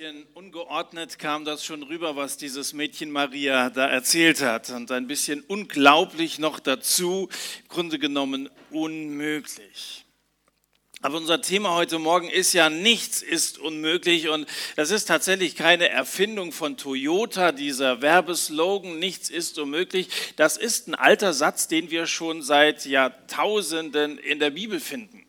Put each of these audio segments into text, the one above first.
bisschen ungeordnet kam das schon rüber, was dieses Mädchen Maria da erzählt hat. Und ein bisschen unglaublich noch dazu, im Grunde genommen unmöglich. Aber unser Thema heute Morgen ist ja, nichts ist unmöglich. Und das ist tatsächlich keine Erfindung von Toyota, dieser Werbeslogan, nichts ist unmöglich. Das ist ein alter Satz, den wir schon seit Jahrtausenden in der Bibel finden.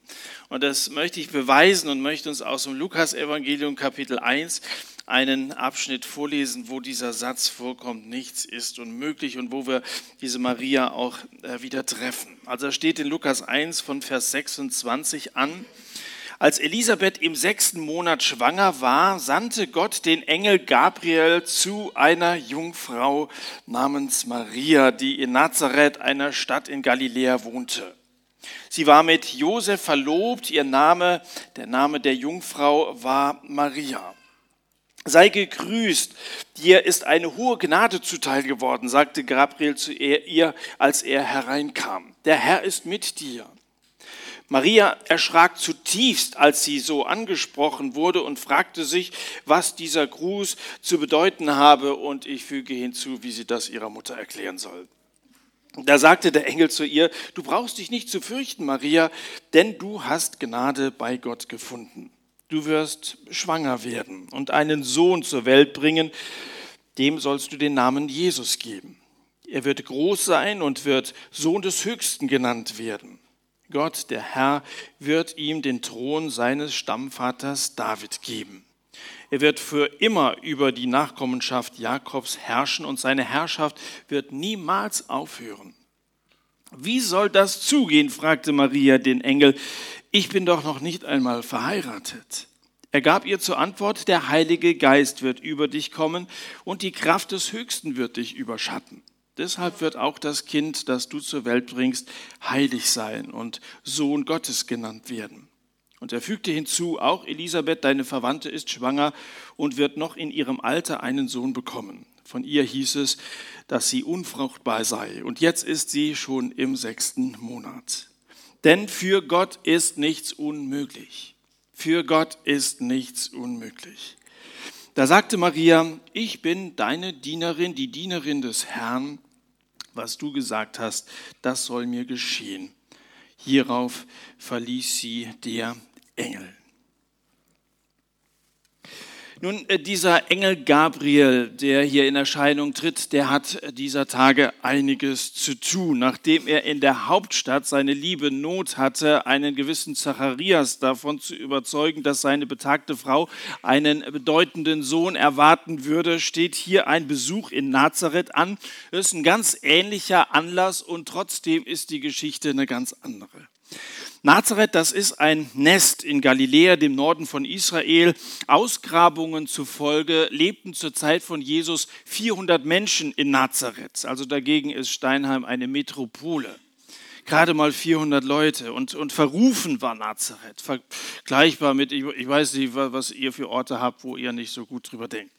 Und das möchte ich beweisen und möchte uns aus dem Lukas-Evangelium Kapitel 1 einen Abschnitt vorlesen, wo dieser Satz vorkommt, nichts ist unmöglich und wo wir diese Maria auch äh, wieder treffen. Also steht in Lukas 1 von Vers 26 an. Als Elisabeth im sechsten Monat schwanger war, sandte Gott den Engel Gabriel zu einer Jungfrau namens Maria, die in Nazareth, einer Stadt in Galiläa, wohnte. Sie war mit Josef verlobt, ihr Name, der Name der Jungfrau war Maria. Sei gegrüßt, dir ist eine hohe Gnade zuteil geworden, sagte Gabriel zu ihr, als er hereinkam. Der Herr ist mit dir. Maria erschrak zutiefst, als sie so angesprochen wurde und fragte sich, was dieser Gruß zu bedeuten habe, und ich füge hinzu, wie sie das ihrer Mutter erklären soll. Da sagte der Engel zu ihr, du brauchst dich nicht zu fürchten, Maria, denn du hast Gnade bei Gott gefunden. Du wirst schwanger werden und einen Sohn zur Welt bringen, dem sollst du den Namen Jesus geben. Er wird groß sein und wird Sohn des Höchsten genannt werden. Gott, der Herr, wird ihm den Thron seines Stammvaters David geben. Er wird für immer über die Nachkommenschaft Jakobs herrschen und seine Herrschaft wird niemals aufhören. Wie soll das zugehen? fragte Maria den Engel. Ich bin doch noch nicht einmal verheiratet. Er gab ihr zur Antwort, der Heilige Geist wird über dich kommen und die Kraft des Höchsten wird dich überschatten. Deshalb wird auch das Kind, das du zur Welt bringst, heilig sein und Sohn Gottes genannt werden. Und er fügte hinzu, auch Elisabeth, deine Verwandte, ist schwanger und wird noch in ihrem Alter einen Sohn bekommen. Von ihr hieß es, dass sie unfruchtbar sei. Und jetzt ist sie schon im sechsten Monat. Denn für Gott ist nichts unmöglich. Für Gott ist nichts unmöglich. Da sagte Maria, ich bin deine Dienerin, die Dienerin des Herrn. Was du gesagt hast, das soll mir geschehen. Hierauf verließ sie der Engel. Nun, äh, dieser Engel Gabriel, der hier in Erscheinung tritt, der hat dieser Tage einiges zu tun. Nachdem er in der Hauptstadt seine liebe Not hatte, einen gewissen Zacharias davon zu überzeugen, dass seine betagte Frau einen bedeutenden Sohn erwarten würde, steht hier ein Besuch in Nazareth an. Das ist ein ganz ähnlicher Anlass und trotzdem ist die Geschichte eine ganz andere. Nazareth, das ist ein Nest in Galiläa, dem Norden von Israel. Ausgrabungen zufolge lebten zur Zeit von Jesus 400 Menschen in Nazareth. Also dagegen ist Steinheim eine Metropole. Gerade mal 400 Leute und, und verrufen war Nazareth. Vergleichbar mit, ich, ich weiß nicht, was ihr für Orte habt, wo ihr nicht so gut drüber denkt.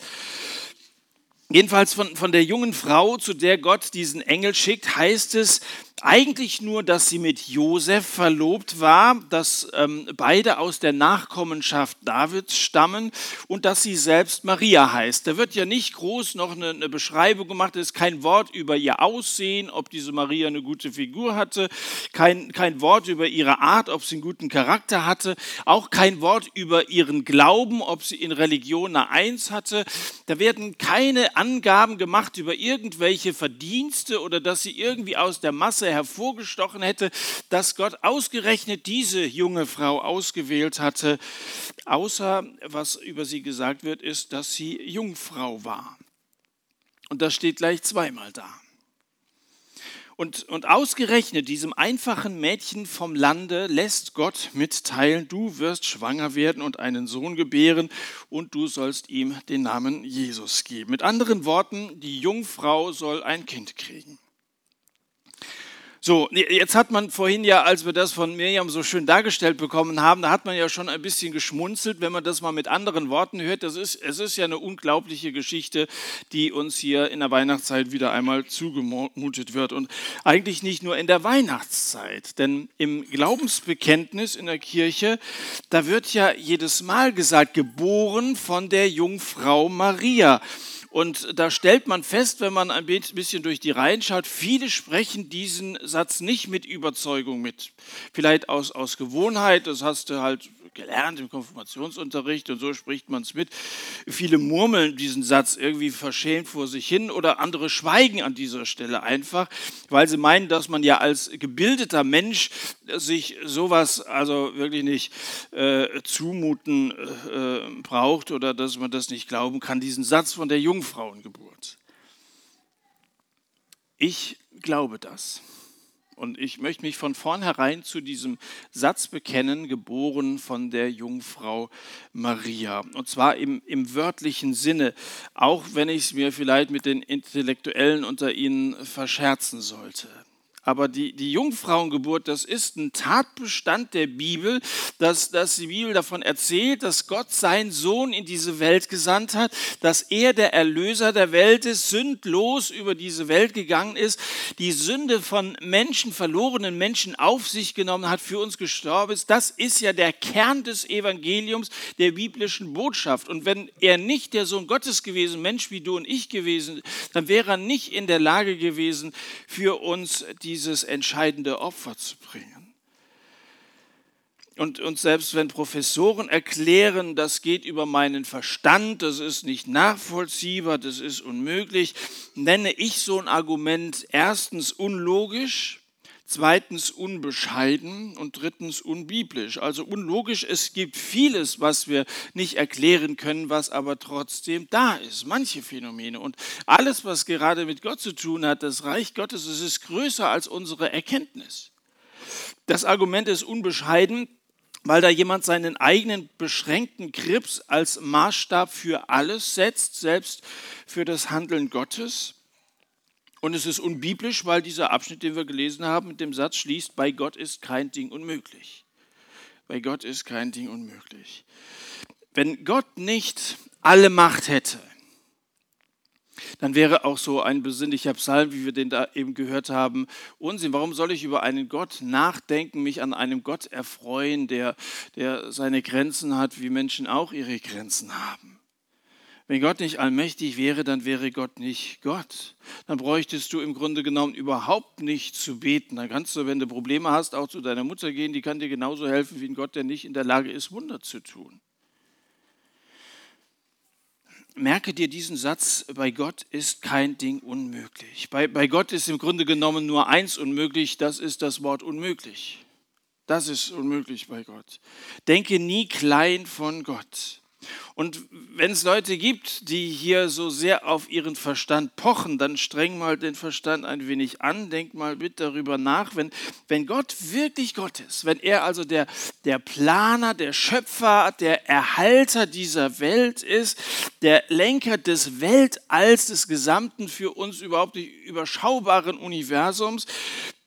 Jedenfalls von, von der jungen Frau, zu der Gott diesen Engel schickt, heißt es, eigentlich nur, dass sie mit Josef verlobt war, dass ähm, beide aus der Nachkommenschaft Davids stammen und dass sie selbst Maria heißt. Da wird ja nicht groß noch eine, eine Beschreibung gemacht, es ist kein Wort über ihr Aussehen, ob diese Maria eine gute Figur hatte, kein, kein Wort über ihre Art, ob sie einen guten Charakter hatte, auch kein Wort über ihren Glauben, ob sie in Religion eine Eins hatte. Da werden keine Angaben gemacht über irgendwelche Verdienste oder dass sie irgendwie aus der Masse hervorgestochen hätte, dass Gott ausgerechnet diese junge Frau ausgewählt hatte, außer was über sie gesagt wird, ist, dass sie Jungfrau war. Und das steht gleich zweimal da. Und, und ausgerechnet diesem einfachen Mädchen vom Lande lässt Gott mitteilen, du wirst schwanger werden und einen Sohn gebären und du sollst ihm den Namen Jesus geben. Mit anderen Worten, die Jungfrau soll ein Kind kriegen. So, jetzt hat man vorhin ja, als wir das von Miriam so schön dargestellt bekommen haben, da hat man ja schon ein bisschen geschmunzelt, wenn man das mal mit anderen Worten hört. Das ist, es ist ja eine unglaubliche Geschichte, die uns hier in der Weihnachtszeit wieder einmal zugemutet wird. Und eigentlich nicht nur in der Weihnachtszeit, denn im Glaubensbekenntnis in der Kirche, da wird ja jedes Mal gesagt, geboren von der Jungfrau Maria. Und da stellt man fest, wenn man ein bisschen durch die Reihen schaut, viele sprechen diesen Satz nicht mit Überzeugung mit. Vielleicht aus, aus Gewohnheit, das hast du halt gelernt im Konfirmationsunterricht und so spricht man es mit. Viele murmeln diesen Satz irgendwie verschämt vor sich hin oder andere schweigen an dieser Stelle einfach, weil sie meinen, dass man ja als gebildeter Mensch sich sowas also wirklich nicht äh, zumuten äh, braucht oder dass man das nicht glauben kann, diesen Satz von der Jungfrauengeburt. Ich glaube das. Und ich möchte mich von vornherein zu diesem Satz bekennen, geboren von der Jungfrau Maria. Und zwar im, im wörtlichen Sinne, auch wenn ich es mir vielleicht mit den Intellektuellen unter Ihnen verscherzen sollte. Aber die, die Jungfrauengeburt, das ist ein Tatbestand der Bibel, dass, dass die Bibel davon erzählt, dass Gott seinen Sohn in diese Welt gesandt hat, dass er der Erlöser der Welt ist, sündlos über diese Welt gegangen ist, die Sünde von Menschen, verlorenen Menschen auf sich genommen hat, für uns gestorben ist. Das ist ja der Kern des Evangeliums, der biblischen Botschaft. Und wenn er nicht der Sohn Gottes gewesen, Mensch wie du und ich gewesen, dann wäre er nicht in der Lage gewesen, für uns die dieses entscheidende Opfer zu bringen. Und, und selbst wenn Professoren erklären, das geht über meinen Verstand, das ist nicht nachvollziehbar, das ist unmöglich, nenne ich so ein Argument erstens unlogisch, zweitens unbescheiden und drittens unbiblisch. Also unlogisch, es gibt vieles, was wir nicht erklären können, was aber trotzdem da ist, manche Phänomene. Und alles, was gerade mit Gott zu tun hat, das Reich Gottes, es ist größer als unsere Erkenntnis. Das Argument ist unbescheiden, weil da jemand seinen eigenen beschränkten Krips als Maßstab für alles setzt, selbst für das Handeln Gottes. Und es ist unbiblisch, weil dieser Abschnitt, den wir gelesen haben, mit dem Satz schließt, bei Gott ist kein Ding unmöglich. Bei Gott ist kein Ding unmöglich. Wenn Gott nicht alle Macht hätte, dann wäre auch so ein besinnlicher Psalm, wie wir den da eben gehört haben, Unsinn. Warum soll ich über einen Gott nachdenken, mich an einem Gott erfreuen, der, der seine Grenzen hat, wie Menschen auch ihre Grenzen haben? Wenn Gott nicht allmächtig wäre, dann wäre Gott nicht Gott. Dann bräuchtest du im Grunde genommen überhaupt nicht zu beten. Dann kannst du, wenn du Probleme hast, auch zu deiner Mutter gehen. Die kann dir genauso helfen wie ein Gott, der nicht in der Lage ist, Wunder zu tun. Merke dir diesen Satz, bei Gott ist kein Ding unmöglich. Bei, bei Gott ist im Grunde genommen nur eins unmöglich, das ist das Wort unmöglich. Das ist unmöglich bei Gott. Denke nie klein von Gott. Und wenn es Leute gibt, die hier so sehr auf ihren Verstand pochen, dann streng mal den Verstand ein wenig an, denk mal bitte darüber nach, wenn, wenn Gott wirklich Gott ist, wenn er also der, der Planer, der Schöpfer, der Erhalter dieser Welt ist, der Lenker des Weltalls, des gesamten für uns überhaupt nicht überschaubaren Universums,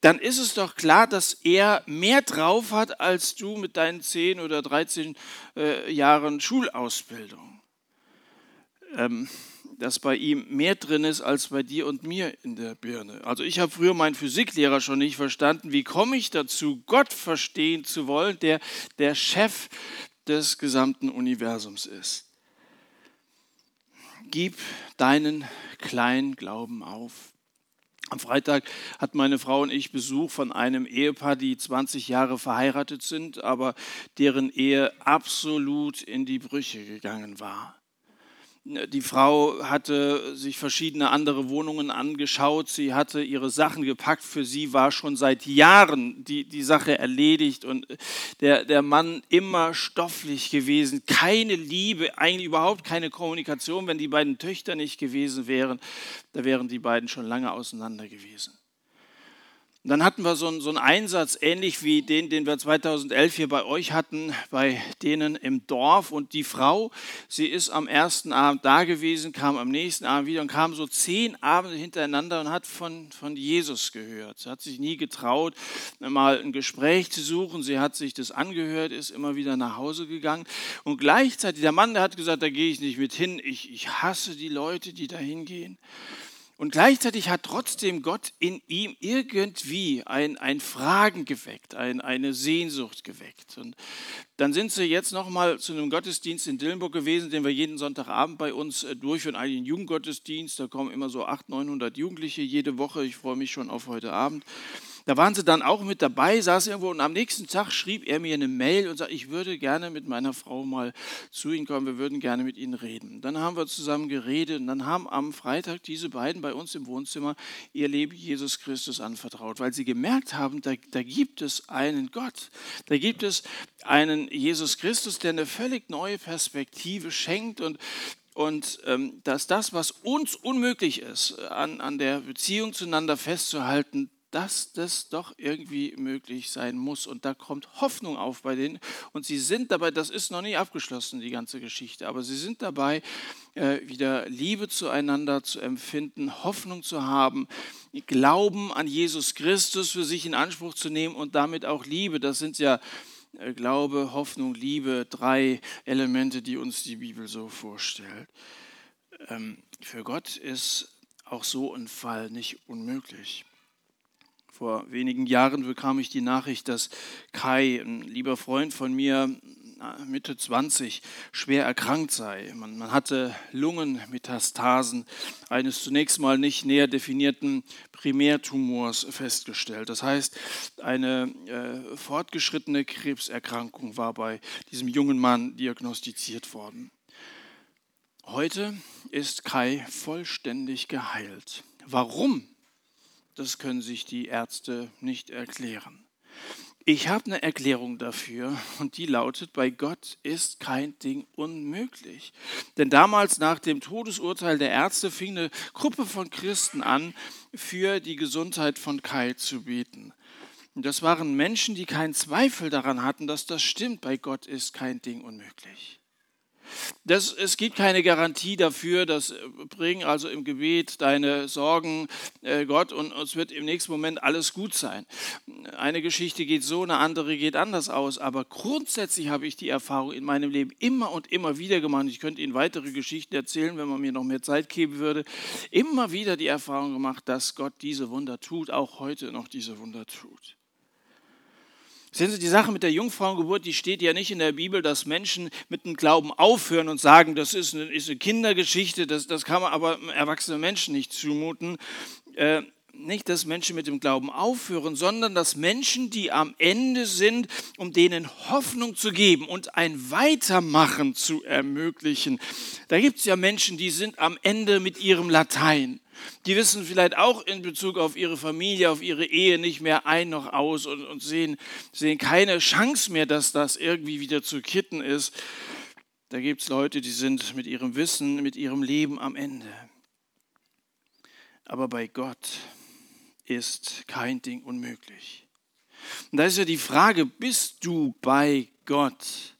dann ist es doch klar, dass er mehr drauf hat als du mit deinen 10 oder 13 äh, Jahren Schulausbildung. Ähm, dass bei ihm mehr drin ist als bei dir und mir in der Birne. Also ich habe früher meinen Physiklehrer schon nicht verstanden. Wie komme ich dazu, Gott verstehen zu wollen, der der Chef des gesamten Universums ist? Gib deinen kleinen Glauben auf. Am Freitag hat meine Frau und ich Besuch von einem Ehepaar, die 20 Jahre verheiratet sind, aber deren Ehe absolut in die Brüche gegangen war. Die Frau hatte sich verschiedene andere Wohnungen angeschaut, sie hatte ihre Sachen gepackt, für sie war schon seit Jahren die, die Sache erledigt und der, der Mann immer stofflich gewesen, keine Liebe, eigentlich überhaupt keine Kommunikation. Wenn die beiden Töchter nicht gewesen wären, da wären die beiden schon lange auseinander gewesen. Und dann hatten wir so einen, so einen Einsatz, ähnlich wie den, den wir 2011 hier bei euch hatten, bei denen im Dorf. Und die Frau, sie ist am ersten Abend da gewesen, kam am nächsten Abend wieder und kam so zehn Abende hintereinander und hat von, von Jesus gehört. Sie hat sich nie getraut, mal ein Gespräch zu suchen. Sie hat sich das angehört, ist immer wieder nach Hause gegangen. Und gleichzeitig, der Mann, der hat gesagt, da gehe ich nicht mit hin. Ich, ich hasse die Leute, die da hingehen. Und gleichzeitig hat trotzdem Gott in ihm irgendwie ein, ein Fragen geweckt, ein, eine Sehnsucht geweckt. Und dann sind sie jetzt nochmal zu einem Gottesdienst in Dillenburg gewesen, den wir jeden Sonntagabend bei uns äh, durchführen, einen Jugendgottesdienst. Da kommen immer so 800, 900 Jugendliche jede Woche. Ich freue mich schon auf heute Abend. Da waren sie dann auch mit dabei, saß irgendwo und am nächsten Tag schrieb er mir eine Mail und sagte, ich würde gerne mit meiner Frau mal zu Ihnen kommen, wir würden gerne mit Ihnen reden. Dann haben wir zusammen geredet und dann haben am Freitag diese beiden bei uns im Wohnzimmer ihr Leben Jesus Christus anvertraut, weil sie gemerkt haben, da, da gibt es einen Gott, da gibt es einen Jesus Christus, der eine völlig neue Perspektive schenkt und und ähm, dass das, was uns unmöglich ist, an, an der Beziehung zueinander festzuhalten, dass das doch irgendwie möglich sein muss. Und da kommt Hoffnung auf bei denen. Und sie sind dabei, das ist noch nicht abgeschlossen, die ganze Geschichte, aber sie sind dabei, äh, wieder Liebe zueinander zu empfinden, Hoffnung zu haben, Glauben an Jesus Christus für sich in Anspruch zu nehmen und damit auch Liebe. Das sind ja äh, Glaube, Hoffnung, Liebe, drei Elemente, die uns die Bibel so vorstellt. Ähm, für Gott ist auch so ein Fall nicht unmöglich. Vor wenigen Jahren bekam ich die Nachricht, dass Kai, ein lieber Freund von mir, Mitte 20, schwer erkrankt sei. Man, man, hatte Lungenmetastasen eines zunächst mal nicht näher definierten Primärtumors festgestellt. Das heißt, eine äh, fortgeschrittene Krebserkrankung war bei diesem jungen Mann diagnostiziert worden. Heute ist Kai vollständig geheilt. Warum? Das können sich die Ärzte nicht erklären. Ich habe eine Erklärung dafür und die lautet, bei Gott ist kein Ding unmöglich. Denn damals nach dem Todesurteil der Ärzte fing eine Gruppe von Christen an, für die Gesundheit von Kai zu beten. Und das waren Menschen, die keinen Zweifel daran hatten, dass das stimmt, bei Gott ist kein Ding unmöglich. Das, es gibt keine Garantie dafür, dass äh, bring also im Gebet deine Sorgen äh, Gott und es wird im nächsten Moment alles gut sein. Eine Geschichte geht so, eine andere geht anders aus, aber grundsätzlich habe ich die Erfahrung in meinem Leben immer und immer wieder gemacht. Ich könnte Ihnen weitere Geschichten erzählen, wenn man mir noch mehr Zeit geben würde. Immer wieder die Erfahrung gemacht, dass Gott diese Wunder tut, auch heute noch diese Wunder tut. Sehen Sie, die Sache mit der Jungfrauengeburt, die steht ja nicht in der Bibel, dass Menschen mit dem Glauben aufhören und sagen, das ist eine, ist eine Kindergeschichte, das, das kann man aber erwachsenen Menschen nicht zumuten. Äh, nicht, dass Menschen mit dem Glauben aufhören, sondern dass Menschen, die am Ende sind, um denen Hoffnung zu geben und ein Weitermachen zu ermöglichen. Da gibt es ja Menschen, die sind am Ende mit ihrem Latein. Die wissen vielleicht auch in Bezug auf ihre Familie, auf ihre Ehe nicht mehr ein noch aus und, und sehen, sehen keine Chance mehr, dass das irgendwie wieder zu kitten ist. Da gibt es Leute, die sind mit ihrem Wissen, mit ihrem Leben am Ende. Aber bei Gott ist kein Ding unmöglich. Und da ist ja die Frage, bist du bei Gott?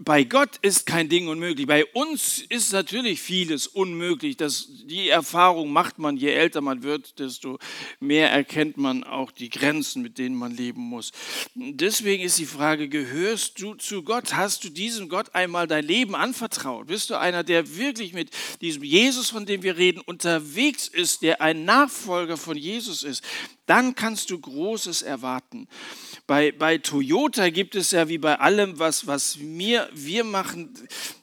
Bei Gott ist kein Ding unmöglich. Bei uns ist natürlich vieles unmöglich. Das, die Erfahrung macht man, je älter man wird, desto mehr erkennt man auch die Grenzen, mit denen man leben muss. Deswegen ist die Frage, gehörst du zu Gott? Hast du diesem Gott einmal dein Leben anvertraut? Bist du einer, der wirklich mit diesem Jesus, von dem wir reden, unterwegs ist, der ein Nachfolger von Jesus ist? Dann kannst du Großes erwarten. Bei, bei Toyota gibt es ja wie bei allem, was, was wir, wir machen,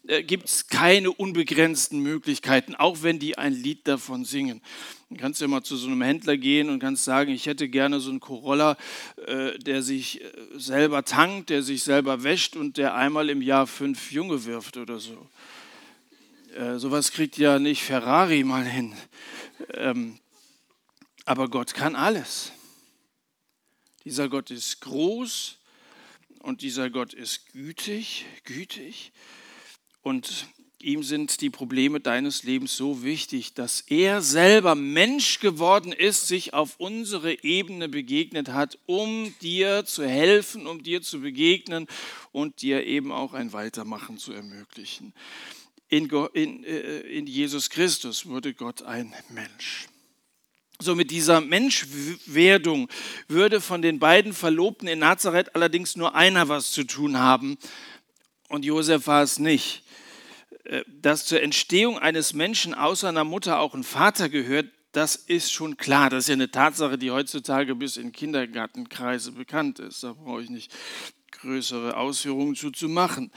äh, gibt es keine unbegrenzten Möglichkeiten, auch wenn die ein Lied davon singen. Du kannst ja mal zu so einem Händler gehen und kannst sagen, ich hätte gerne so einen Corolla, äh, der sich äh, selber tankt, der sich selber wäscht und der einmal im Jahr fünf Junge wirft oder so. Äh, sowas kriegt ja nicht Ferrari mal hin. Ähm, aber Gott kann alles. Dieser Gott ist groß und dieser Gott ist gütig, gütig. Und Ihm sind die Probleme deines Lebens so wichtig, dass er selber Mensch geworden ist, sich auf unsere Ebene begegnet hat, um dir zu helfen, um dir zu begegnen und dir eben auch ein Weitermachen zu ermöglichen. In, in, äh, in Jesus Christus wurde Gott ein Mensch. So mit dieser Menschwerdung würde von den beiden Verlobten in Nazareth allerdings nur einer was zu tun haben und Josef war es nicht. Äh, dass zur Entstehung eines Menschen außer einer Mutter auch ein Vater gehört, das ist schon klar. Das ist ja eine Tatsache, die heutzutage bis in Kindergartenkreise bekannt ist. Da brauche ich nicht größere Ausführungen zu, zu machen.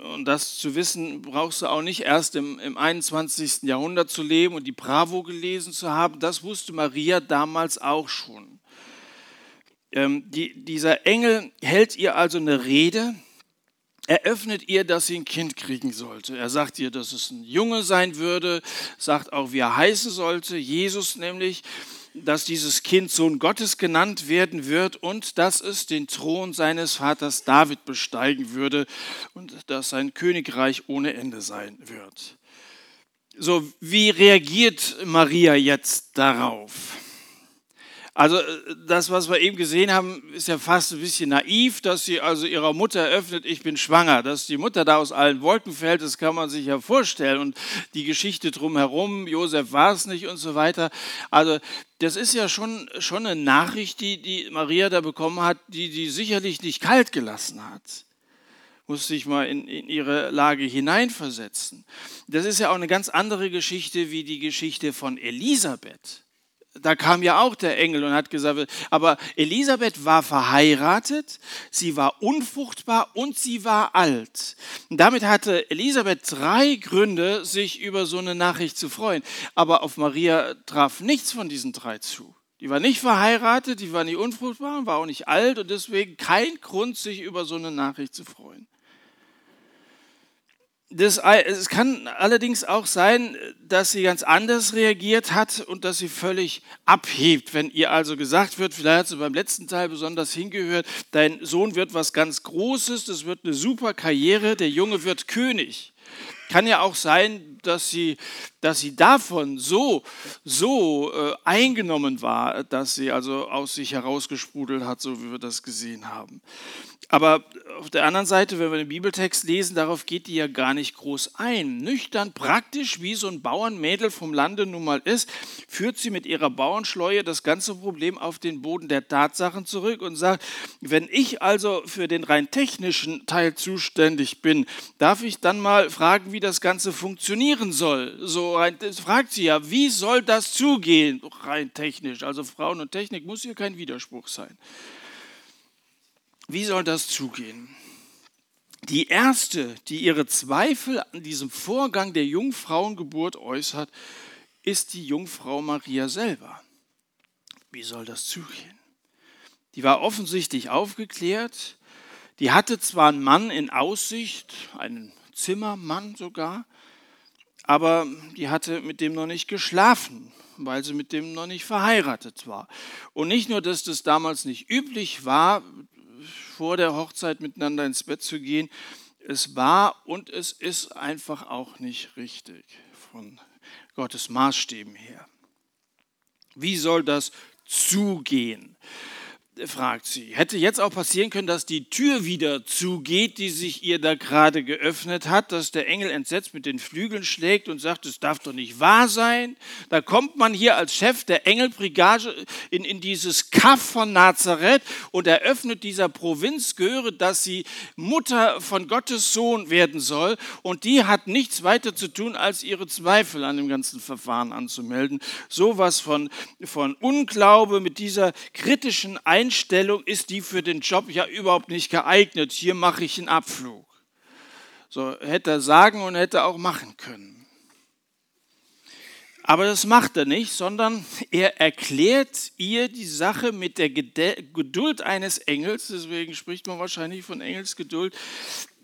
Und das zu wissen, brauchst du auch nicht erst im, im 21. Jahrhundert zu leben und die Bravo gelesen zu haben. Das wusste Maria damals auch schon. Ähm, die, dieser Engel hält ihr also eine Rede, eröffnet ihr, dass sie ein Kind kriegen sollte. Er sagt ihr, dass es ein Junge sein würde, sagt auch, wie er heißen sollte, Jesus nämlich dass dieses Kind Sohn Gottes genannt werden wird und dass es den Thron seines Vaters David besteigen würde und dass sein Königreich ohne Ende sein wird. So, wie reagiert Maria jetzt darauf? Also äh, das, was wir eben gesehen haben, ist ja fast ein bisschen naiv, dass sie also ihrer Mutter eröffnet, ich bin schwanger. Dass die Mutter da aus allen Wolken fällt, das kann man sich ja vorstellen. Und die Geschichte drumherum, Josef war es nicht und so weiter. Also das ist ja schon, schon eine Nachricht, die, die Maria da bekommen hat, die die sicherlich nicht kalt gelassen hat muss sich mal in, in, ihre Lage hineinversetzen. Das ist ja auch eine ganz andere Geschichte wie die Geschichte von Elisabeth da kam ja auch der Engel und hat gesagt, aber Elisabeth war verheiratet, sie war unfruchtbar und sie war alt. Und damit hatte Elisabeth drei Gründe, sich über so eine Nachricht zu freuen. Aber auf Maria traf nichts von diesen drei zu. Die war nicht verheiratet, die war nicht unfruchtbar, war auch nicht alt und deswegen kein Grund, sich über so eine Nachricht zu freuen. Das, es kann allerdings auch sein, dass sie ganz anders reagiert hat und dass sie völlig abhebt. Wenn ihr also gesagt wird, vielleicht hat sie beim letzten Teil besonders hingehört, dein Sohn wird was ganz Großes, das wird eine super Karriere, der Junge wird König. Kann ja auch sein, dass sie, dass sie davon so, so äh, eingenommen war, dass sie also aus sich herausgesprudelt hat, so wie wir das gesehen haben. Aber auf der anderen Seite, wenn wir den Bibeltext lesen, darauf geht die ja gar nicht groß ein. Nüchtern, praktisch, wie so ein Bauernmädel vom Lande nun mal ist, führt sie mit ihrer Bauernschleue das ganze Problem auf den Boden der Tatsachen zurück und sagt, wenn ich also für den rein technischen Teil zuständig bin, darf ich dann mal fragen, wie das Ganze funktionieren soll. So rein, fragt sie ja, wie soll das zugehen, rein technisch? Also Frauen und Technik muss hier kein Widerspruch sein. Wie soll das zugehen? Die erste, die ihre Zweifel an diesem Vorgang der Jungfrauengeburt äußert, ist die Jungfrau Maria selber. Wie soll das zugehen? Die war offensichtlich aufgeklärt. Die hatte zwar einen Mann in Aussicht, einen Zimmermann sogar, aber die hatte mit dem noch nicht geschlafen, weil sie mit dem noch nicht verheiratet war. Und nicht nur, dass das damals nicht üblich war, vor der Hochzeit miteinander ins Bett zu gehen. Es war und es ist einfach auch nicht richtig von Gottes Maßstäben her. Wie soll das zugehen? Fragt sie. Hätte jetzt auch passieren können, dass die Tür wieder zugeht, die sich ihr da gerade geöffnet hat, dass der Engel entsetzt mit den Flügeln schlägt und sagt, es darf doch nicht wahr sein. Da kommt man hier als Chef der Engelbrigade in, in dieses Kaff von Nazareth und eröffnet dieser Provinz gehöre, dass sie Mutter von Gottes Sohn werden soll und die hat nichts weiter zu tun, als ihre Zweifel an dem ganzen Verfahren anzumelden. Sowas von, von Unglaube mit dieser kritischen Einstellung Einstellung ist die für den Job ja überhaupt nicht geeignet. Hier mache ich einen Abflug. So hätte er sagen und hätte auch machen können. Aber das macht er nicht, sondern er erklärt ihr die Sache mit der Geduld eines Engels. Deswegen spricht man wahrscheinlich von Engelsgeduld.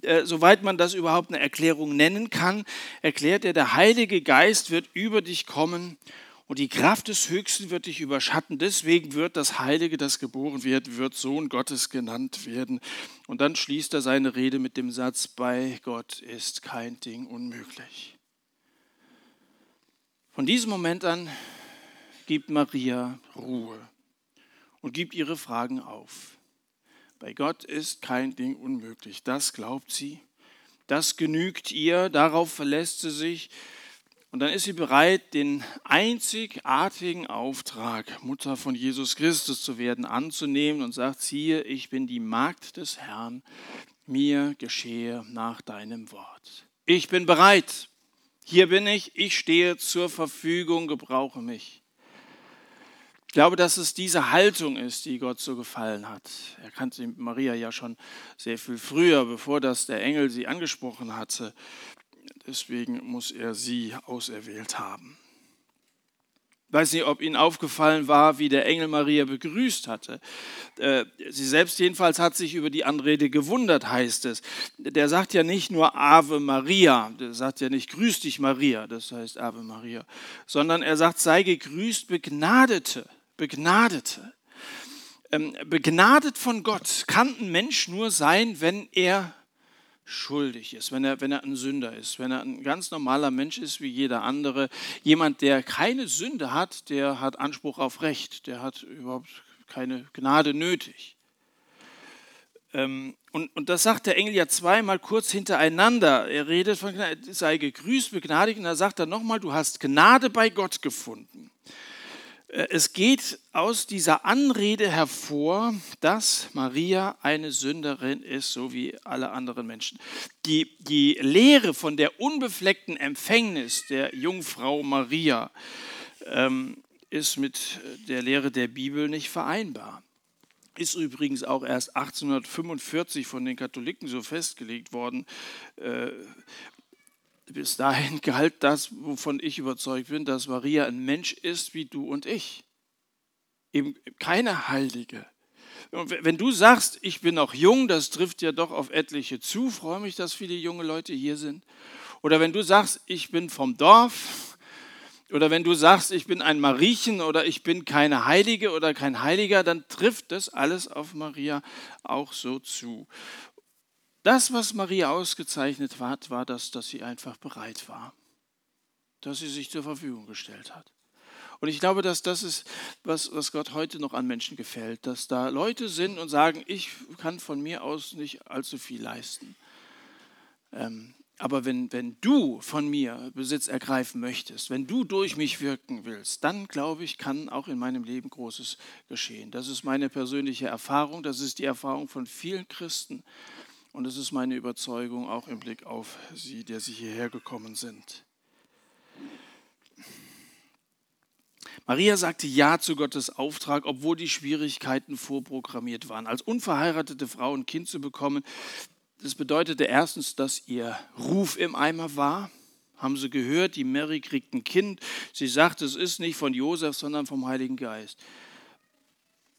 Äh, soweit man das überhaupt eine Erklärung nennen kann, erklärt er, der Heilige Geist wird über dich kommen Und die Kraft des Höchsten wird dich überschatten. Deswegen wird das Heilige, das geboren wird, wird Sohn Gottes genannt werden. Und dann schließt er seine Rede mit dem Satz, bei Gott ist kein Ding unmöglich. Von diesem Moment an gibt Maria Ruhe und gibt ihre Fragen auf. Bei Gott ist kein Ding unmöglich. Das glaubt sie. Das genügt ihr. Darauf verlässt sie sich. Und dann ist sie bereit, den einzigartigen Auftrag, Mutter von Jesus Christus zu werden, anzunehmen und sagt, siehe, ich bin die Magd des Herrn, mir geschehe nach deinem Wort. Ich bin bereit. Hier bin ich, ich stehe zur Verfügung, gebrauche mich. Ich glaube, dass es diese Haltung ist, die Gott so gefallen hat. Er kannte Maria ja schon sehr viel früher, bevor das der Engel sie angesprochen hatte. Deswegen muss er sie auserwählt haben. Ich weiß nicht, ob Ihnen aufgefallen war, wie der Engel Maria begrüßt hatte. Äh, sie selbst jedenfalls hat sich über die Anrede gewundert, heißt es. Der sagt ja nicht nur Ave Maria, der sagt ja nicht Grüß dich Maria, das heißt Ave Maria, sondern er sagt, sei gegrüßt, Begnadete, Begnadete. Ähm, begnadet von Gott kann ein Mensch nur sein, wenn er schuldig ist, wenn er, wenn er ein Sünder ist, wenn er ein ganz normaler Mensch ist wie jeder andere. Jemand, der keine Sünde hat, der hat Anspruch auf Recht, der hat überhaupt keine Gnade nötig. Ähm, und, und das sagt der Engel ja zweimal kurz hintereinander. Er redet von, sei gegrüßt, begnadigt, und da sagt er nochmal, du hast Gnade bei Gott gefunden. Äh, es geht aus dieser Anrede hervor, dass Maria eine Sünderin ist, so wie alle anderen Menschen. Die, die Lehre von der unbefleckten Empfängnis der Jungfrau Maria ähm, ist mit der Lehre der Bibel nicht vereinbar. Ist übrigens auch erst 1845 von den Katholiken so festgelegt worden. Äh, bis dahin galt das, wovon ich überzeugt bin, dass Maria ein Mensch ist wie du und ich. Eben keine Heilige. Und wenn du sagst, ich bin noch jung, das trifft ja doch auf etliche zu, freue mich, dass viele junge Leute hier sind. Oder wenn du sagst, ich bin vom Dorf, oder wenn du sagst, ich bin ein Mariechen oder ich bin keine Heilige oder kein Heiliger, dann trifft das alles auf Maria auch so zu. Das, was Maria ausgezeichnet hat, war das, dass sie einfach bereit war, dass sie sich zur Verfügung gestellt hat. Und ich glaube, dass das ist, was, was Gott heute noch an Menschen gefällt, dass da Leute sind und sagen, ich kann von mir aus nicht allzu viel leisten. Ähm, aber wenn, wenn du von mir Besitz ergreifen möchtest, wenn du durch mich wirken willst, dann glaube ich, kann auch in meinem Leben Großes geschehen. Das ist meine persönliche Erfahrung, das ist die Erfahrung von vielen Christen, und es ist meine Überzeugung auch im Blick auf Sie, der Sie hierher gekommen sind. Maria sagte Ja zu Gottes Auftrag, obwohl die Schwierigkeiten vorprogrammiert waren. Als unverheiratete Frau ein Kind zu bekommen, das bedeutete erstens, dass ihr Ruf im Eimer war. Haben Sie gehört, die Mary kriegt ein Kind. Sie sagt, es ist nicht von Josef, sondern vom Heiligen Geist.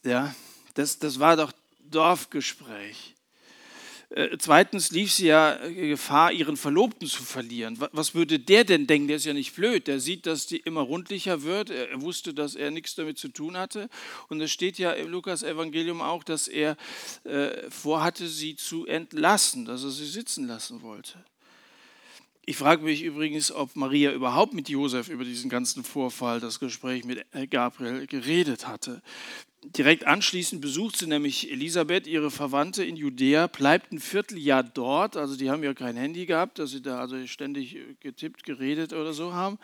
Ja, das, das war doch Dorfgespräch. Äh, zweitens lief sie ja Gefahr, ihren Verlobten zu verlieren. Was würde der denn denken? Der ist ja nicht blöd. Der sieht, dass die immer rundlicher wird. Er wusste, dass er nichts damit zu tun hatte. Und es steht ja im Lukas-Evangelium auch, dass er äh, vorhatte, sie zu entlassen, dass er sie sitzen lassen wollte. Ich frage mich übrigens, ob Maria überhaupt mit Josef über diesen ganzen Vorfall, das Gespräch mit Gabriel, geredet hatte. Direkt anschließend besucht sie nämlich Elisabeth, ihre Verwandte in Judäa, bleibt ein Vierteljahr dort. Also die haben ja kein Handy gehabt, dass sie da also ständig getippt, geredet oder so haben.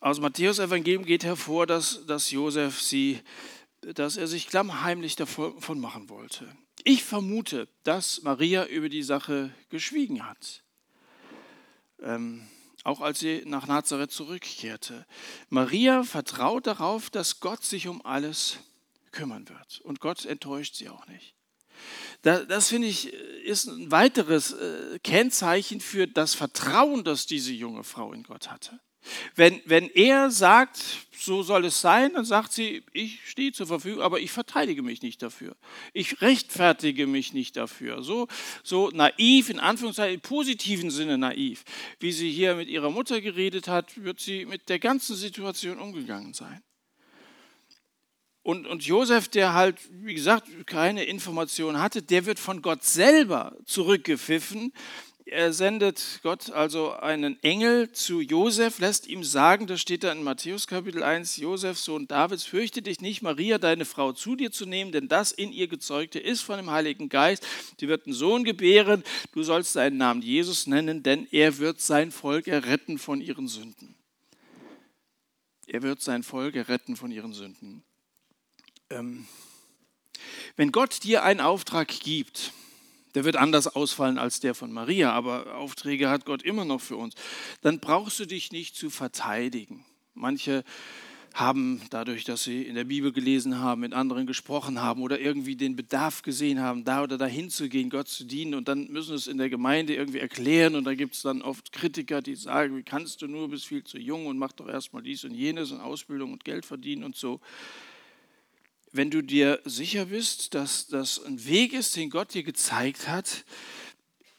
Aus Matthäus Evangelium geht hervor, dass, dass Josef sie, dass er sich klammheimlich davon machen wollte. Ich vermute, dass Maria über die Sache geschwiegen hat. Ähm, auch als sie nach Nazareth zurückkehrte. Maria vertraut darauf, dass Gott sich um alles kümmern wird. Und Gott enttäuscht sie auch nicht. Das, finde ich ist ein weiteres äh, Kennzeichen für das Vertrauen, das diese junge Frau in Gott hatte. Wenn, wenn er sagt, so soll es sein, dann sagt sie, ich stehe zur Verfügung, aber ich verteidige mich nicht dafür. Ich rechtfertige mich nicht dafür. So, so naiv, in Anführungszeichen, im positiven Sinne naiv, wie sie hier mit ihrer Mutter geredet hat, wird sie mit der ganzen Situation umgegangen sein. Und, und Josef, der halt, wie gesagt, keine Informationen hatte, der wird von Gott selber zurückgepfiffen er sendet Gott also einen Engel zu Josef, lässt ihm sagen, das steht da in Matthäus Kapitel 1, Josef, Sohn Davids, fürchte dich nicht, Maria, deine Frau, zu dir zu nehmen, denn das in ihr Gezeugte ist von dem Heiligen Geist. Sie wird einen Sohn gebären, du sollst seinen Namen Jesus nennen, denn er wird sein Volk erretten von ihren Sünden. Er wird sein Volk erretten von ihren Sünden. Ähm, wenn Gott dir einen Auftrag gibt, der wird anders ausfallen als der von Maria, aber Aufträge hat Gott immer noch für uns. Dann brauchst du dich nicht zu verteidigen. Manche haben dadurch, dass sie in der Bibel gelesen haben, mit anderen gesprochen haben oder irgendwie den Bedarf gesehen haben, da oder dahin zu gehen, Gott zu dienen und dann müssen es in der Gemeinde irgendwie erklären und da gibt es dann oft Kritiker, die sagen, wie kannst du nur, bist viel zu jung und mach doch erstmal dies und jenes und Ausbildung und Geld verdienen und so wenn du dir sicher bist, dass das ein Weg ist, den Gott dir gezeigt hat,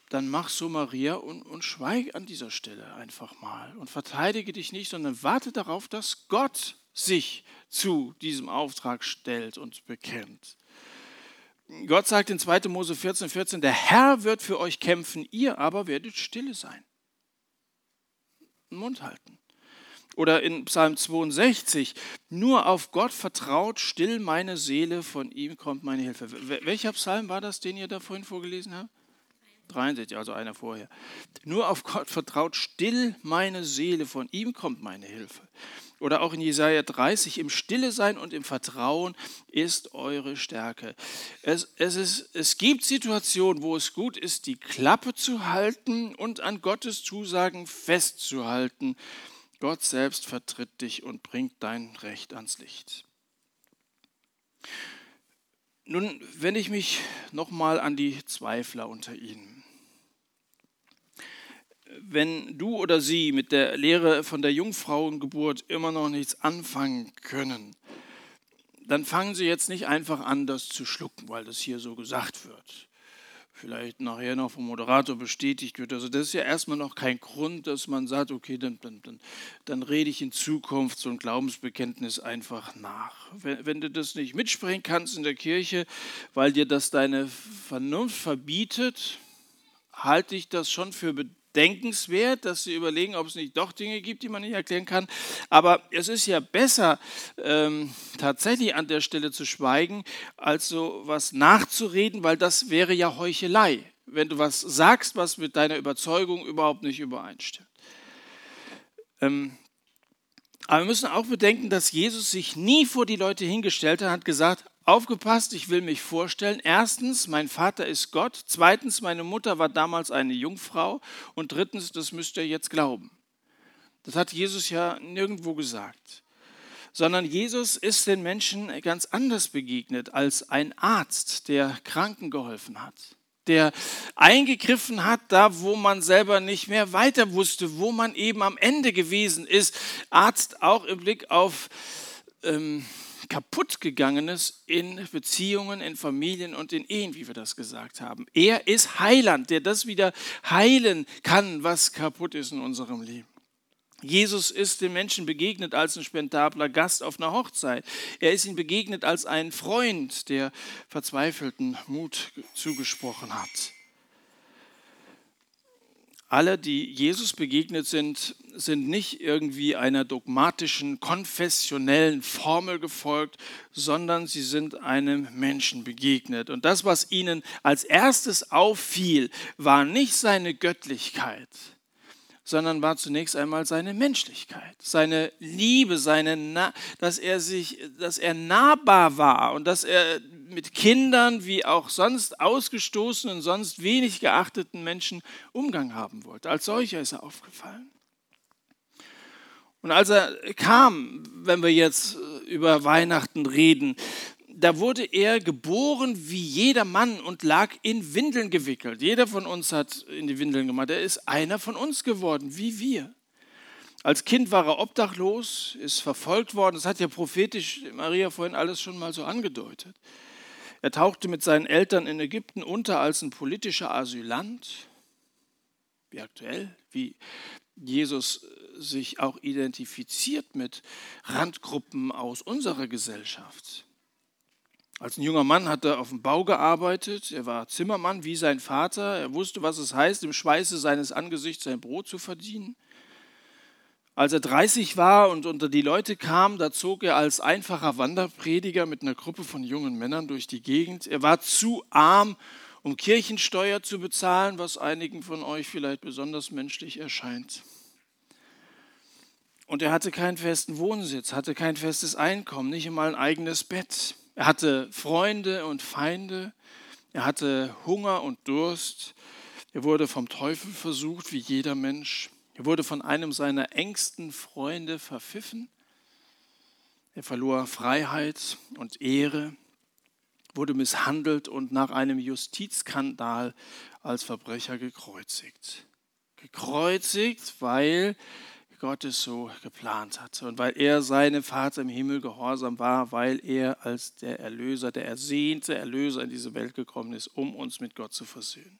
dann mach so Maria und, und schweig an dieser Stelle einfach mal und verteidige dich nicht, sondern warte darauf, dass Gott sich zu diesem Auftrag stellt und bekennt. Gott sagt in 2. Mose 14, 14, der Herr wird für euch kämpfen, ihr aber werdet stille sein. Mund halten. Oder in Psalm 62, nur auf Gott vertraut, still meine Seele, von ihm kommt meine Hilfe. Welcher Psalm war das, den ihr da vorhin vorgelesen habt? 63, also einer vorher. Nur auf Gott vertraut, still meine Seele, von ihm kommt meine Hilfe. Oder auch in Jesaja 30, im Stille sein und im Vertrauen ist eure Stärke. Es, es, ist, es gibt Situationen, wo es gut ist, die Klappe zu halten und an Gottes Zusagen festzuhalten. Gott selbst vertritt dich und bringt dein Recht ans Licht. Nun wende ich mich nochmal an die Zweifler unter Ihnen. Wenn du oder sie mit der Lehre von der Jungfrauengeburt immer noch nichts anfangen können, dann fangen Sie jetzt nicht einfach an, das zu schlucken, weil das hier so gesagt wird vielleicht nachher noch vom Moderator bestätigt wird. Also das ist ja erstmal noch kein Grund, dass man sagt, okay, dann, dann, dann, dann rede ich in Zukunft so ein Glaubensbekenntnis einfach nach. Wenn, wenn du das nicht mitsprechen kannst in der Kirche, weil dir das deine Vernunft verbietet, halte ich das schon für bedenklich denkenswert, dass sie überlegen, ob es nicht doch Dinge gibt, die man nicht erklären kann. Aber es ist ja besser, ähm, tatsächlich an der Stelle zu schweigen, als so was nachzureden, weil das wäre ja Heuchelei, wenn du was sagst, was mit deiner Überzeugung überhaupt nicht übereinstimmt. Ähm, aber wir müssen auch bedenken, dass Jesus sich nie vor die Leute hingestellt hat und gesagt, Aufgepasst, ich will mich vorstellen. Erstens, mein Vater ist Gott. Zweitens, meine Mutter war damals eine Jungfrau. Und drittens, das müsst ihr jetzt glauben. Das hat Jesus ja nirgendwo gesagt. Sondern Jesus ist den Menschen ganz anders begegnet als ein Arzt, der Kranken geholfen hat. Der eingegriffen hat, da wo man selber nicht mehr weiter wusste, wo man eben am Ende gewesen ist. Arzt auch im Blick auf ähm, kaputtgegangenes in Beziehungen, in Familien und in Ehen, wie wir das gesagt haben. Er ist Heiland, der das wieder heilen kann, was kaputt ist in unserem Leben. Jesus ist den Menschen begegnet als ein spendabler Gast auf einer Hochzeit. Er ist ihnen begegnet als ein Freund, der verzweifelten Mut zugesprochen hat. Alle, die Jesus begegnet sind, sind nicht irgendwie einer dogmatischen, konfessionellen Formel gefolgt, sondern sie sind einem Menschen begegnet. Und das, was ihnen als erstes auffiel, war nicht seine Göttlichkeit, sondern war zunächst einmal seine Menschlichkeit, seine Liebe, seine, dass er sich, dass er nahbar war und dass er mit Kindern wie auch sonst ausgestoßenen, sonst wenig geachteten Menschen Umgang haben wollte. Als solcher ist er aufgefallen. Und als er kam, wenn wir jetzt über Weihnachten reden, da wurde er geboren wie jeder Mann und lag in Windeln gewickelt. Jeder von uns hat in die Windeln gemacht. Er ist einer von uns geworden, wie wir. Als Kind war er obdachlos, ist verfolgt worden. Das hat ja prophetisch Maria vorhin alles schon mal so angedeutet. Er tauchte mit seinen Eltern in Ägypten unter als ein politischer Asylant. Wie aktuell, wie Jesus sich auch identifiziert mit Randgruppen aus unserer Gesellschaft. Als ein junger Mann hat er auf dem Bau gearbeitet. Er war Zimmermann wie sein Vater. Er wusste, was es heißt, im Schweiße seines Angesichts sein Brot zu verdienen. Als er 30 war und unter die Leute kam, da zog er als einfacher Wanderprediger mit einer Gruppe von jungen Männern durch die Gegend. Er war zu arm, um Kirchensteuer zu bezahlen, was einigen von euch vielleicht besonders menschlich erscheint. Und er hatte keinen festen Wohnsitz, hatte kein festes Einkommen, nicht einmal ein eigenes Bett. Er hatte Freunde und Feinde, er hatte Hunger und Durst, er wurde vom Teufel versucht, wie jeder Mensch. Er wurde von einem seiner engsten Freunde verpfiffen. Er verlor Freiheit und Ehre, wurde misshandelt und nach einem Justizskandal als Verbrecher gekreuzigt. Gekreuzigt, weil Gott es so geplant hatte und weil er seinem Vater im Himmel gehorsam war, weil er als der Erlöser, der ersehnte Erlöser in diese Welt gekommen ist, um uns mit Gott zu versöhnen.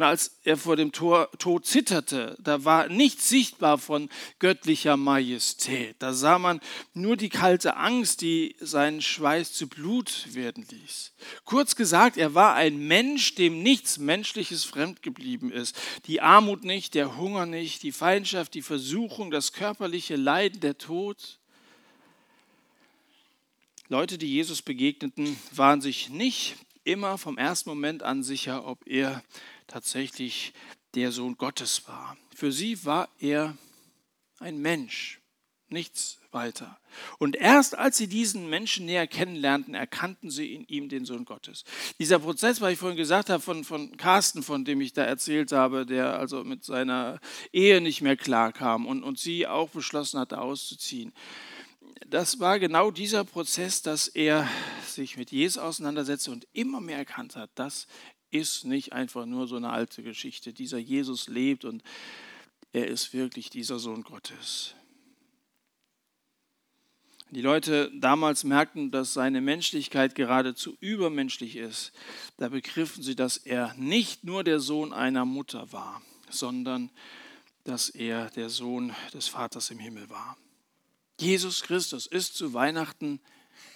Und als er vor dem Tor, Tod zitterte, da war nichts sichtbar von göttlicher Majestät. Da sah man nur die kalte Angst, die seinen Schweiß zu Blut werden ließ. Kurz gesagt, er war ein Mensch, dem nichts Menschliches fremd geblieben ist. Die Armut nicht, der Hunger nicht, die Feindschaft, die Versuchung, das körperliche Leiden, der Tod. Leute, die Jesus begegneten, waren sich nicht immer vom ersten Moment an sicher, ob er tatsächlich der Sohn Gottes war. Für sie war er ein Mensch, nichts weiter. Und erst als sie diesen Menschen näher kennenlernten, erkannten sie in ihm den Sohn Gottes. Dieser Prozess, was ich vorhin gesagt habe, von, von Carsten, von dem ich da erzählt habe, der also mit seiner Ehe nicht mehr klarkam und, und sie auch beschlossen hatte, auszuziehen das war genau dieser Prozess, dass er sich mit Jesus auseinandersetzte und immer mehr erkannt hat, das ist nicht einfach nur so eine alte Geschichte. Dieser Jesus lebt und er ist wirklich dieser Sohn Gottes. Die Leute damals merkten, dass seine Menschlichkeit geradezu übermenschlich ist. Da begriffen sie, dass er nicht nur der Sohn einer Mutter war, sondern dass er der Sohn des Vaters im Himmel war. Jesus Christus ist zu Weihnachten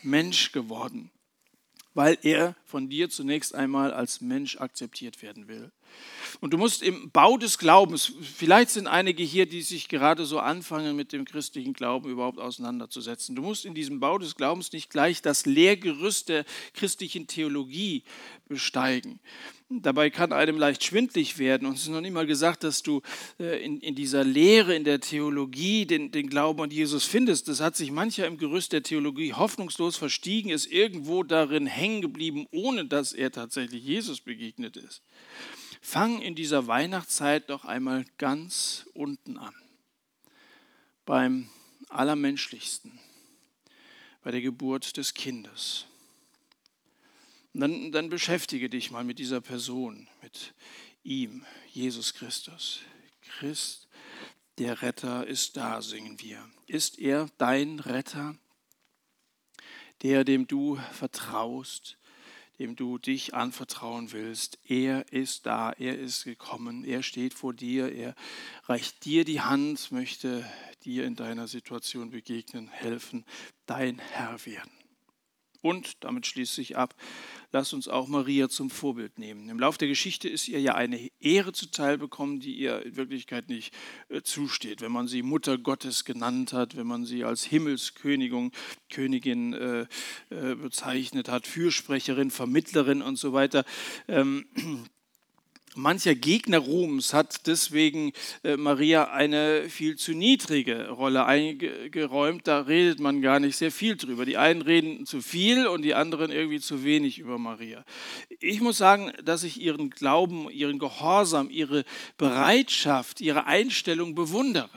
Mensch geworden, weil er von dir zunächst einmal als Mensch akzeptiert werden will. Und du musst im Bau des Glaubens, vielleicht sind einige hier, die sich gerade so anfangen, mit dem christlichen Glauben überhaupt auseinanderzusetzen. Du musst in diesem Bau des Glaubens nicht gleich das Lehrgerüst der christlichen Theologie besteigen. Dabei kann einem leicht schwindlig werden. Und es ist noch nicht mal gesagt, dass du äh, in, in dieser Lehre, in der Theologie den, den Glauben an Jesus findest. Das hat sich mancher im Gerüst der Theologie hoffnungslos verstiegen, ist irgendwo darin hängen geblieben, ohne dass er tatsächlich Jesus begegnet ist. Fang in dieser Weihnachtszeit doch einmal ganz unten an. Beim Allermenschlichsten, bei der Geburt des Kindes. Dann, dann beschäftige dich mal mit dieser Person, mit ihm, Jesus Christus. Christ, der Retter ist da, singen wir. Ist er dein Retter, der, dem du vertraust, dem du dich anvertrauen willst. Er ist da, er ist gekommen, er steht vor dir, er reicht dir die Hand, möchte dir in deiner Situation begegnen, helfen, dein Herr werden. Und, damit schließt sich ab, lass uns auch Maria zum Vorbild nehmen. Im Laufe der Geschichte ist ihr ja eine Ehre zuteil bekommen, die ihr in Wirklichkeit nicht äh, zusteht. Wenn man sie Mutter Gottes genannt hat, wenn man sie als Himmelskönigin Königin, äh, äh, bezeichnet hat, Fürsprecherin, Vermittlerin und so weiter. Ähm, Mancher Gegner Ruhms hat deswegen äh, Maria eine viel zu niedrige Rolle eingeräumt. Da redet man gar nicht sehr viel drüber. Die einen reden zu viel und die anderen irgendwie zu wenig über Maria. Ich muss sagen, dass ich ihren Glauben, ihren Gehorsam, ihre Bereitschaft, ihre Einstellung bewundere.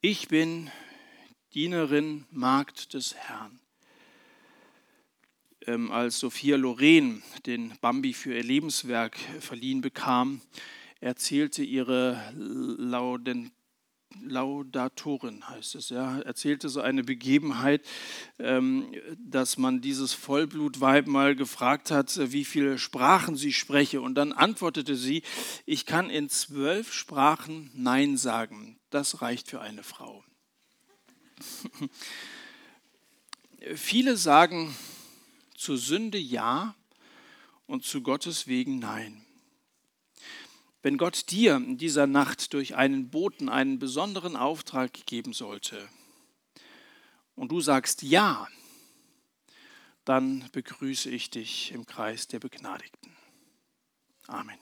Ich bin Dienerin, Magd des Herrn als Sophia Loren den Bambi für ihr Lebenswerk verliehen bekam, erzählte ihre Laudatorin heißt es, ja, erzählte so eine Begebenheit, ähm, dass man dieses Vollblutweib mal gefragt hat, wie viele Sprachen sie spreche. Und dann antwortete sie, ich kann in zwölf Sprachen Nein sagen. Das reicht für eine Frau. Viele sagen zur Sünde Ja und zu Gottes wegen Nein. Wenn Gott dir in dieser Nacht durch einen Boten einen besonderen Auftrag geben sollte und du sagst Ja, dann begrüße ich dich im Kreis der Begnadigten. Amen.